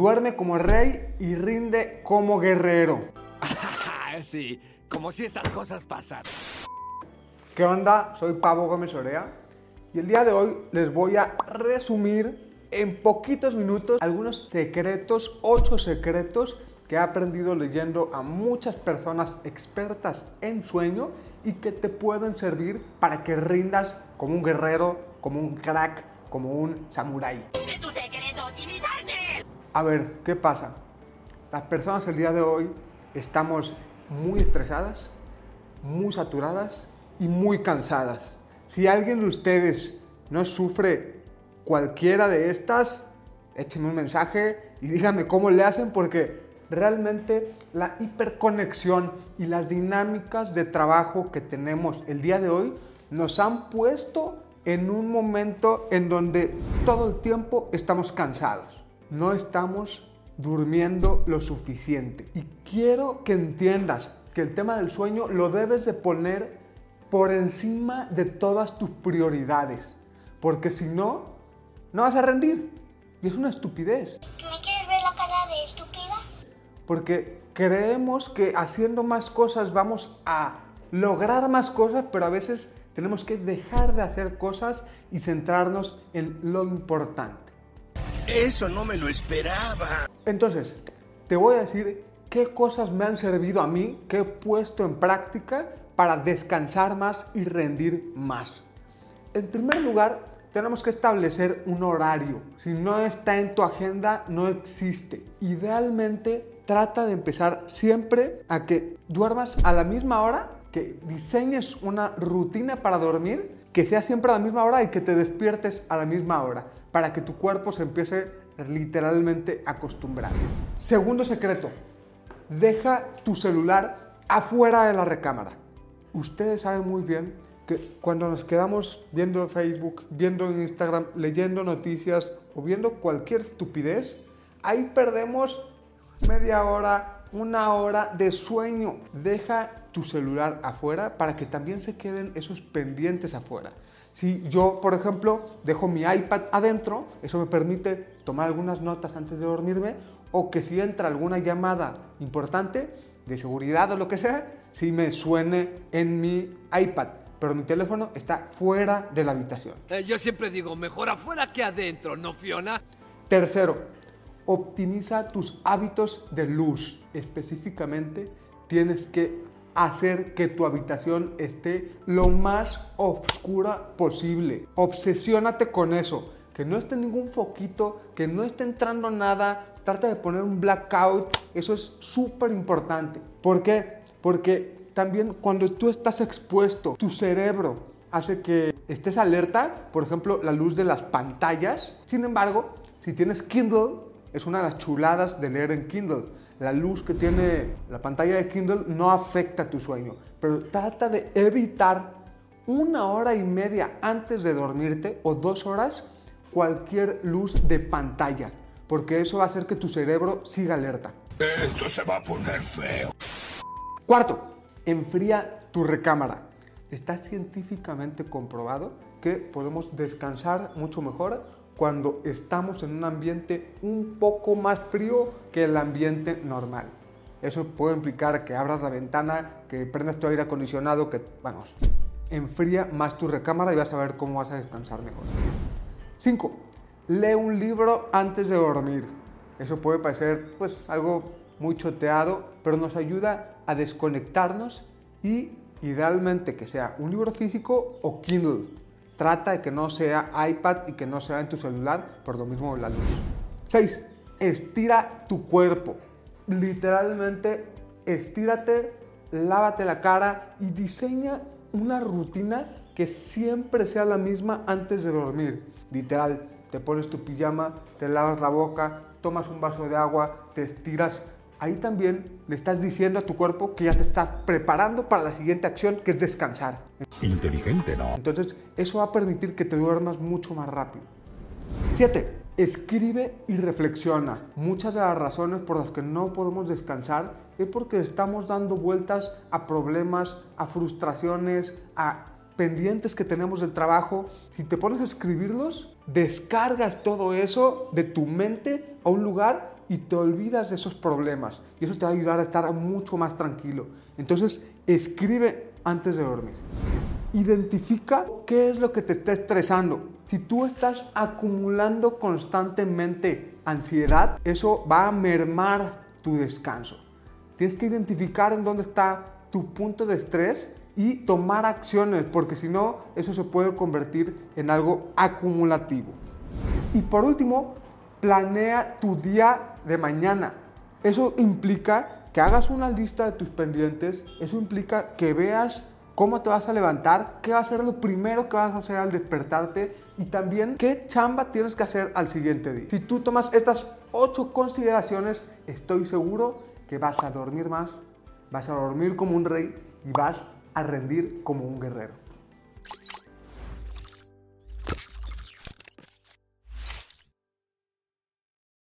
duerme como rey y rinde como guerrero. sí, como si estas cosas pasaran. ¿Qué onda? Soy Pablo Gómez Orea y el día de hoy les voy a resumir en poquitos minutos algunos secretos, ocho secretos que he aprendido leyendo a muchas personas expertas en sueño y que te pueden servir para que rindas como un guerrero, como un crack, como un samurái. A ver, ¿qué pasa? Las personas el día de hoy estamos muy estresadas, muy saturadas y muy cansadas. Si alguien de ustedes no sufre cualquiera de estas, échenme un mensaje y díganme cómo le hacen porque realmente la hiperconexión y las dinámicas de trabajo que tenemos el día de hoy nos han puesto en un momento en donde todo el tiempo estamos cansados no estamos durmiendo lo suficiente. Y quiero que entiendas que el tema del sueño lo debes de poner por encima de todas tus prioridades. Porque si no, no vas a rendir. Y es una estupidez. ¿Me quieres ver la cara de estúpida? Porque creemos que haciendo más cosas vamos a lograr más cosas, pero a veces tenemos que dejar de hacer cosas y centrarnos en lo importante. Eso no me lo esperaba. Entonces, te voy a decir qué cosas me han servido a mí, qué he puesto en práctica para descansar más y rendir más. En primer lugar, tenemos que establecer un horario. Si no está en tu agenda, no existe. Idealmente, trata de empezar siempre a que duermas a la misma hora, que diseñes una rutina para dormir, que sea siempre a la misma hora y que te despiertes a la misma hora para que tu cuerpo se empiece literalmente a. Segundo secreto, deja tu celular afuera de la recámara. Ustedes saben muy bien que cuando nos quedamos viendo Facebook, viendo Instagram, leyendo noticias o viendo cualquier estupidez, ahí perdemos media hora, una hora de sueño. Deja tu celular afuera para que también se queden esos pendientes afuera. Si yo, por ejemplo, dejo mi iPad adentro, eso me permite tomar algunas notas antes de dormirme, o que si entra alguna llamada importante, de seguridad o lo que sea, si me suene en mi iPad. Pero mi teléfono está fuera de la habitación. Eh, yo siempre digo, mejor afuera que adentro, ¿no, Fiona? Tercero, optimiza tus hábitos de luz. Específicamente, tienes que hacer que tu habitación esté lo más oscura posible. Obsesiónate con eso. Que no esté ningún foquito, que no esté entrando nada. Trata de poner un blackout. Eso es súper importante. ¿Por qué? Porque también cuando tú estás expuesto, tu cerebro hace que estés alerta. Por ejemplo, la luz de las pantallas. Sin embargo, si tienes Kindle, es una de las chuladas de leer en Kindle la luz que tiene la pantalla de Kindle no afecta tu sueño, pero trata de evitar una hora y media antes de dormirte o dos horas cualquier luz de pantalla, porque eso va a hacer que tu cerebro siga alerta. Esto se va a poner feo. Cuarto, enfría tu recámara. Está científicamente comprobado que podemos descansar mucho mejor cuando estamos en un ambiente un poco más frío que el ambiente normal. Eso puede implicar que abras la ventana, que prendas tu aire acondicionado, que, vamos, enfría más tu recámara y vas a ver cómo vas a descansar mejor. 5. Lee un libro antes de dormir. Eso puede parecer pues algo muy choteado, pero nos ayuda a desconectarnos y idealmente que sea un libro físico o Kindle Trata de que no sea iPad y que no sea en tu celular, por lo mismo la luz. 6. Estira tu cuerpo. Literalmente, estírate, lávate la cara y diseña una rutina que siempre sea la misma antes de dormir. Literal, te pones tu pijama, te lavas la boca, tomas un vaso de agua, te estiras ahí también le estás diciendo a tu cuerpo que ya te estás preparando para la siguiente acción, que es descansar. Inteligente, ¿no? Entonces, eso va a permitir que te duermas mucho más rápido. 7. Escribe y reflexiona. Muchas de las razones por las que no podemos descansar es porque estamos dando vueltas a problemas, a frustraciones, a pendientes que tenemos del trabajo. Si te pones a escribirlos, descargas todo eso de tu mente a un lugar y te olvidas de esos problemas. Y eso te va a ayudar a estar mucho más tranquilo. Entonces, escribe antes de dormir. Identifica qué es lo que te está estresando. Si tú estás acumulando constantemente ansiedad, eso va a mermar tu descanso. Tienes que identificar en dónde está tu punto de estrés y tomar acciones, porque si no, eso se puede convertir en algo acumulativo. Y por último, planea tu día de mañana. Eso implica que hagas una lista de tus pendientes, eso implica que veas cómo te vas a levantar, qué va a ser lo primero que vas a hacer al despertarte y también qué chamba tienes que hacer al siguiente día. Si tú tomas estas ocho consideraciones, estoy seguro que vas a dormir más, vas a dormir como un rey y vas a rendir como un guerrero.